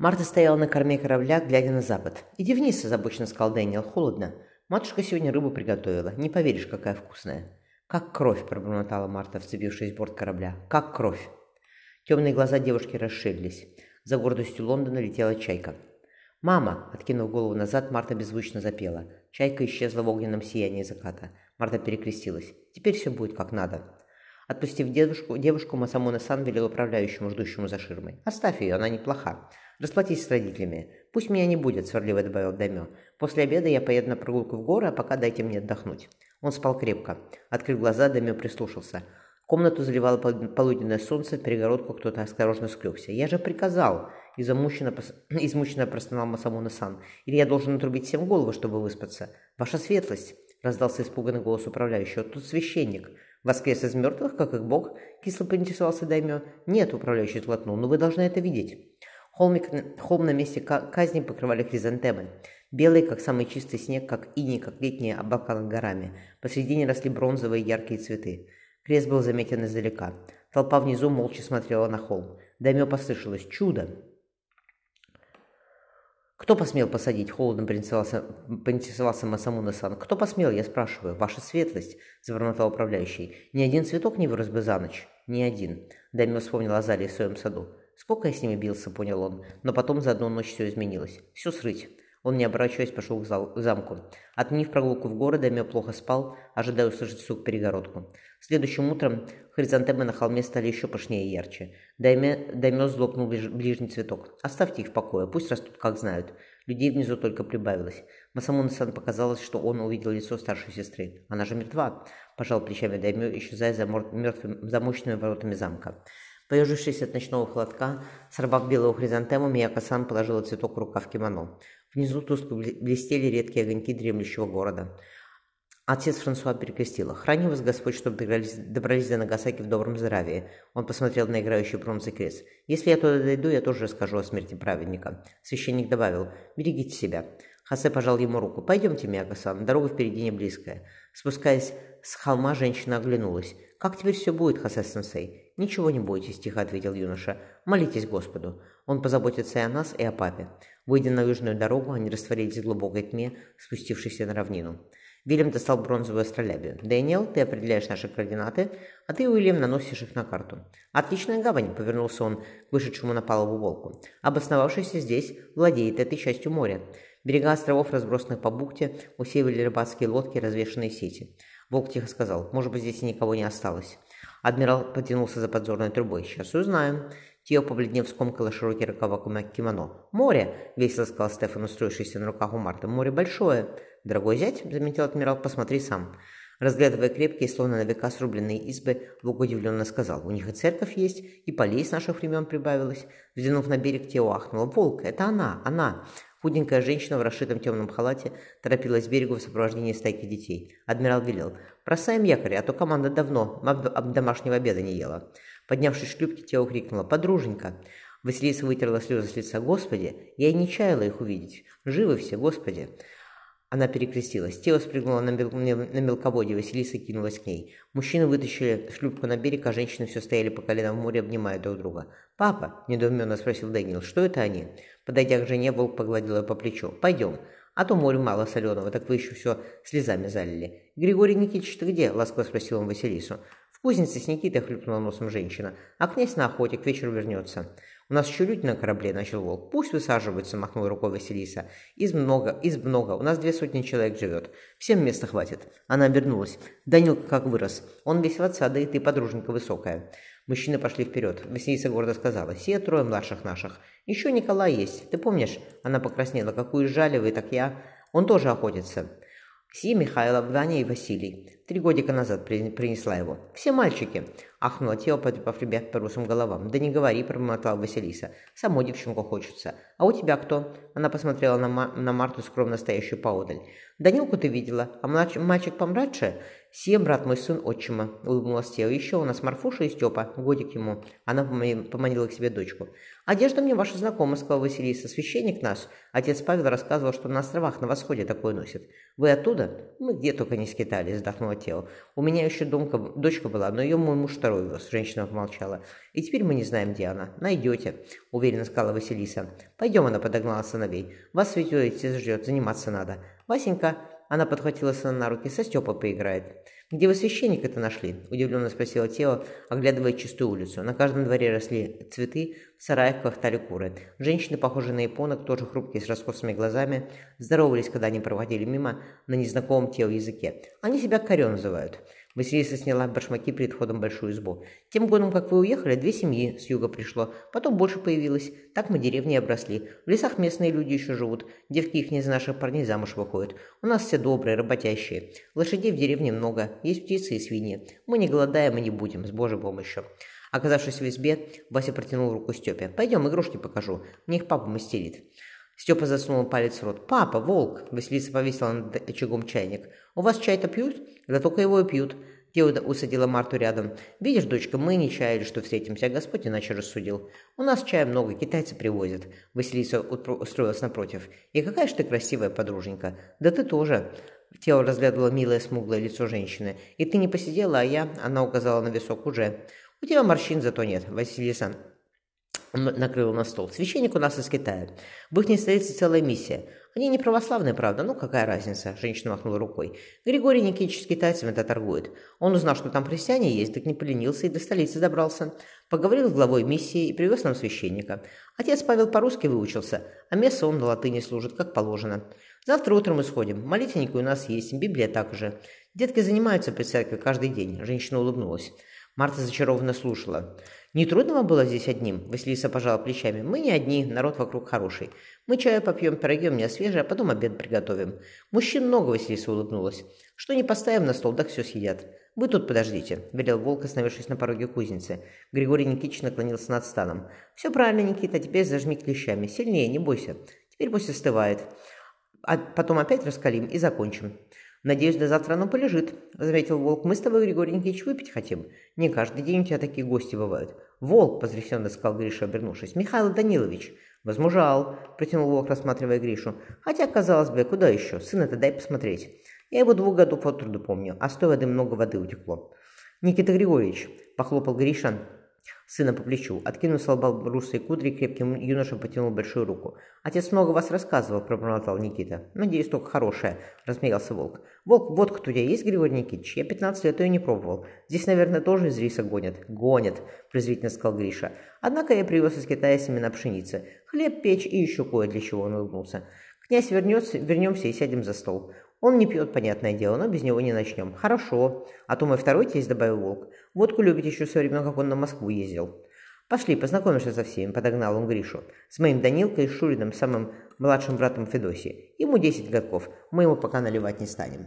Марта стояла на корме корабля, глядя на запад. «Иди вниз», – озабоченно сказал Дэниел. «Холодно. Матушка сегодня рыбу приготовила. Не поверишь, какая вкусная». «Как кровь», – пробормотала Марта, вцепившись в борт корабля. «Как кровь». Темные глаза девушки расширились. За гордостью Лондона летела чайка. «Мама!» – откинув голову назад, Марта беззвучно запела. Чайка исчезла в огненном сиянии заката. Марта перекрестилась. «Теперь все будет как надо». Отпустив девушку, девушку Масамона Сан велел управляющему, ждущему за ширмой. «Оставь ее, она неплоха. Расплатись с родителями. Пусть меня не будет», — сварливо добавил Дамё. «После обеда я поеду на прогулку в горы, а пока дайте мне отдохнуть». Он спал крепко. Открыв глаза, Дамё прислушался. Комнату заливало полуденное солнце, перегородку кто-то осторожно скребся. «Я же приказал!» – измученно, измученно простонал Масамона Сан. «Или я должен отрубить всем голову, чтобы выспаться?» «Ваша светлость!» – раздался испуганный голос управляющего. «Тут священник!» «Воскрес из мертвых, как их бог?» – кисло поинтересовался Даймё. «Нет», – управляющий сглотнул, – «но вы должны это видеть». Холмик, холм на месте казни покрывали хризантемы. Белые, как самый чистый снег, как иней, как летние облака над горами. Посредине росли бронзовые яркие цветы. Крест был заметен издалека. Толпа внизу молча смотрела на холм. Даймё послышалось «Чудо!» «Кто посмел посадить?» – холодно поинтересовался, поинтересовался Масамуна-сан. «Кто посмел, я спрашиваю? Ваша светлость!» – забормотал управляющий. «Ни один цветок не вырос бы за ночь?» «Ни один». Даймё вспомнил о зале в своем саду. «Сколько я с ними бился?» – понял он. Но потом за одну ночь все изменилось. «Все срыть». Он, не оборачиваясь, пошел к, зал, к замку. Отменив прогулку в город, Дамё плохо спал, ожидая услышать стук перегородку. Следующим утром хризантемы на холме стали еще пышнее и ярче. Дайме, Даймё злопнул ближ, ближний цветок. «Оставьте их в покое, пусть растут как знают». Людей внизу только прибавилось. Масамуна-сан показалось, что он увидел лицо старшей сестры. «Она же мертва», – пожал плечами Даймё, исчезая за, мертвым, за мощными воротами замка. Поежившись от ночного холодка, сорвав белую хризантему, Мияко-сан положила цветок в рукав кимоно. Внизу тускло блестели редкие огоньки дремлющего города. Отец Франсуа перекрестил. «Храни вас Господь, чтобы добрались, добрались до Нагасаки в добром здравии». Он посмотрел на играющий бронзовый крест. «Если я туда дойду, я тоже расскажу о смерти праведника». Священник добавил. «Берегите себя». Хасе пожал ему руку. «Пойдемте, Мияко-сан, дорога впереди не близкая». Спускаясь с холма, женщина оглянулась. «Как теперь все будет, Хасе-сенсей?» «Ничего не бойтесь», – тихо ответил юноша. «Молитесь Господу. Он позаботится и о нас, и о папе». Выйдя на южную дорогу, они растворились в глубокой тьме, спустившейся на равнину. Вильям достал бронзовую астролябию. «Дэниел, ты определяешь наши координаты, а ты, Уильям, наносишь их на карту». «Отличная гавань», — повернулся он к вышедшему на палубу волку. «Обосновавшийся здесь владеет этой частью моря. Берега островов, разбросанных по бухте, усеивали рыбацкие лодки и развешанные сети». Волк тихо сказал, «Может быть, здесь никого не осталось». Адмирал потянулся за подзорной трубой. «Сейчас узнаем». Тио, побледнев, скомкала широкий рукава кимоно. «Море!» — весело сказал Стефан, устроившийся на руках у Марты. «Море большое!» «Дорогой зять!» — заметил адмирал. «Посмотри сам!» Разглядывая крепкие, словно на века срубленные избы, Лук удивленно сказал. «У них и церковь есть, и полей с наших времен прибавилось». Взглянув на берег, Тео ахнула. «Волк! Это она! Она!» Худенькая женщина в расшитом темном халате торопилась к берегу в сопровождении стайки детей. Адмирал велел. «Бросаем якорь, а то команда давно об домашнего обеда не ела». Поднявшись с шлюпки, Тео крикнула «Подруженька!». Василиса вытерла слезы с лица «Господи!» Я и не чаяла их увидеть. «Живы все, Господи!» Она перекрестилась. Тео спрыгнула на, мел... на мелководье, Василиса кинулась к ней. Мужчины вытащили шлюпку на берег, а женщины все стояли по колено в море, обнимая друг друга. «Папа?» – недоуменно спросил Дэниел. «Что это они?» Подойдя к жене, волк погладил ее по плечу. «Пойдем. А то море мало соленого, так вы еще все слезами залили». «Григорий Никитич, ты где?» – ласково спросил он Василису. В кузнице с Никитой хлюпнула носом женщина. А князь на охоте, к вечеру вернется. У нас еще люди на корабле, начал волк. Пусть высаживаются, махнул рукой Василиса. Из много, из много. У нас две сотни человек живет. Всем места хватит. Она обернулась. Данилка как вырос. Он весь в отца, да и ты подруженька высокая. Мужчины пошли вперед. Василиса гордо сказала. Все трое младших наших. Еще Николай есть. Ты помнишь? Она покраснела. Какую жали вы, так я... Он тоже охотится. Си, Михайлов, Даня и Василий. Три годика назад принесла его. Все мальчики. Ахнула тело, потрепав ребят по русым головам. Да не говори, промотала Василиса. Самой девчонку хочется. А у тебя кто? Она посмотрела на, Ма на Марту, скромно стоящую поодаль. Данилку ты видела, а младш мальчик помладше? Сия, брат мой сын отчима, улыбнулась Тео. Еще у нас Марфуша и Степа, годик ему. Она поманила к себе дочку. Одежда мне ваша знакома, сказал Василиса. Священник наш. Отец Павел рассказывал, что на островах на восходе такое носит. Вы оттуда? Мы где только не скитались, вздохнула Тео. У меня еще домка, дочка была, но ее мой муж второй вез. Женщина помолчала. И теперь мы не знаем, где она. Найдете, уверенно сказала Василиса. Пойдем, она подогнала сыновей. Вас ведь отец ждет, заниматься надо. Васенька, она подхватила сына на руки, со Степой поиграет. «Где вы священника-то нашли?» – удивленно спросила Тео, оглядывая чистую улицу. На каждом дворе росли цветы, в сараях квахтали куры. Женщины, похожие на японок, тоже хрупкие, с раскосыми глазами, здоровались, когда они проводили мимо на незнакомом Тео языке. Они себя корё называют. Василиса сняла башмаки перед входом в большую избу. Тем годом, как вы уехали, две семьи с юга пришло, потом больше появилось. Так мы деревни обросли. В лесах местные люди еще живут. Девки их не из наших парней замуж выходят. У нас все добрые, работящие. Лошадей в деревне много, есть птицы и свиньи. Мы не голодаем и не будем, с Божьей помощью. Оказавшись в избе, Вася протянул руку Степе. «Пойдем, игрушки покажу. Мне их папа мастерит». Степа засунул палец в рот. «Папа, волк!» Василиса повесила над очагом чайник. «У вас чай-то пьют?» «Да только его и пьют». Теода усадила Марту рядом. «Видишь, дочка, мы не чаяли, что встретимся, а Господь иначе рассудил. У нас чая много, китайцы привозят». Василиса устроилась напротив. «И какая же ты красивая подруженька!» «Да ты тоже!» Тело разглядывало милое смуглое лицо женщины. «И ты не посидела, а я...» Она указала на висок уже. «У тебя морщин зато нет, Василиса накрыл на стол. Священник у нас из Китая. В их столице целая миссия. Они не православные, правда, ну какая разница, женщина махнула рукой. Григорий Никитич с китайцами это торгует. Он узнал, что там христиане есть, так не поленился и до столицы добрался. Поговорил с главой миссии и привез нам священника. Отец Павел по-русски выучился, а место он на латыни служит, как положено. Завтра утром мы сходим. Молитвенники у нас есть, Библия также. Детки занимаются при церкви каждый день. Женщина улыбнулась. Марта зачарованно слушала. «Не трудно вам было здесь одним?» Василиса пожала плечами. «Мы не одни, народ вокруг хороший. Мы чаю попьем, пироги у меня свежие, а потом обед приготовим. Мужчин много, Василиса улыбнулась. Что не поставим на стол, так все съедят. Вы тут подождите», – велел Волк, остановившись на пороге кузницы. Григорий Никитич наклонился над станом. «Все правильно, Никита, теперь зажми клещами. Сильнее, не бойся. Теперь пусть остывает. А потом опять раскалим и закончим». «Надеюсь, до завтра оно полежит», — заметил Волк. «Мы с тобой, Григорий Никитич, выпить хотим. Не каждый день у тебя такие гости бывают». «Волк», — потрясенно сказал Гриша, обернувшись. «Михаил Данилович». «Возмужал», — протянул Волк, рассматривая Гришу. «Хотя, казалось бы, куда еще? Сына-то дай посмотреть. Я его двух годов от труду помню, а с той воды много воды утекло». «Никита Григорьевич», — похлопал Гриша сына по плечу. Откинул с лба русые кудри, крепким юношем потянул большую руку. «Отец много вас рассказывал», – пробормотал Никита. «Надеюсь, только хорошее», – рассмеялся Волк. «Волк, водка у тебя есть, Григорий Никитич? Я 15 лет ее не пробовал. Здесь, наверное, тоже из риса гонят». «Гонят», – презрительно сказал Гриша. «Однако я привез из Китая семена пшеницы. Хлеб, печь и еще кое для чего», – он улыбнулся. «Князь вернется, вернемся и сядем за стол. Он не пьет, понятное дело, но без него не начнем. Хорошо. А то мой второй тесть, добавил Волк. Водку любит еще со времен, как он на Москву ездил. Пошли, познакомишься со всеми, подогнал он Гришу. С моим Данилкой и Шуриным, самым младшим братом Федосии. Ему 10 годков, мы ему пока наливать не станем.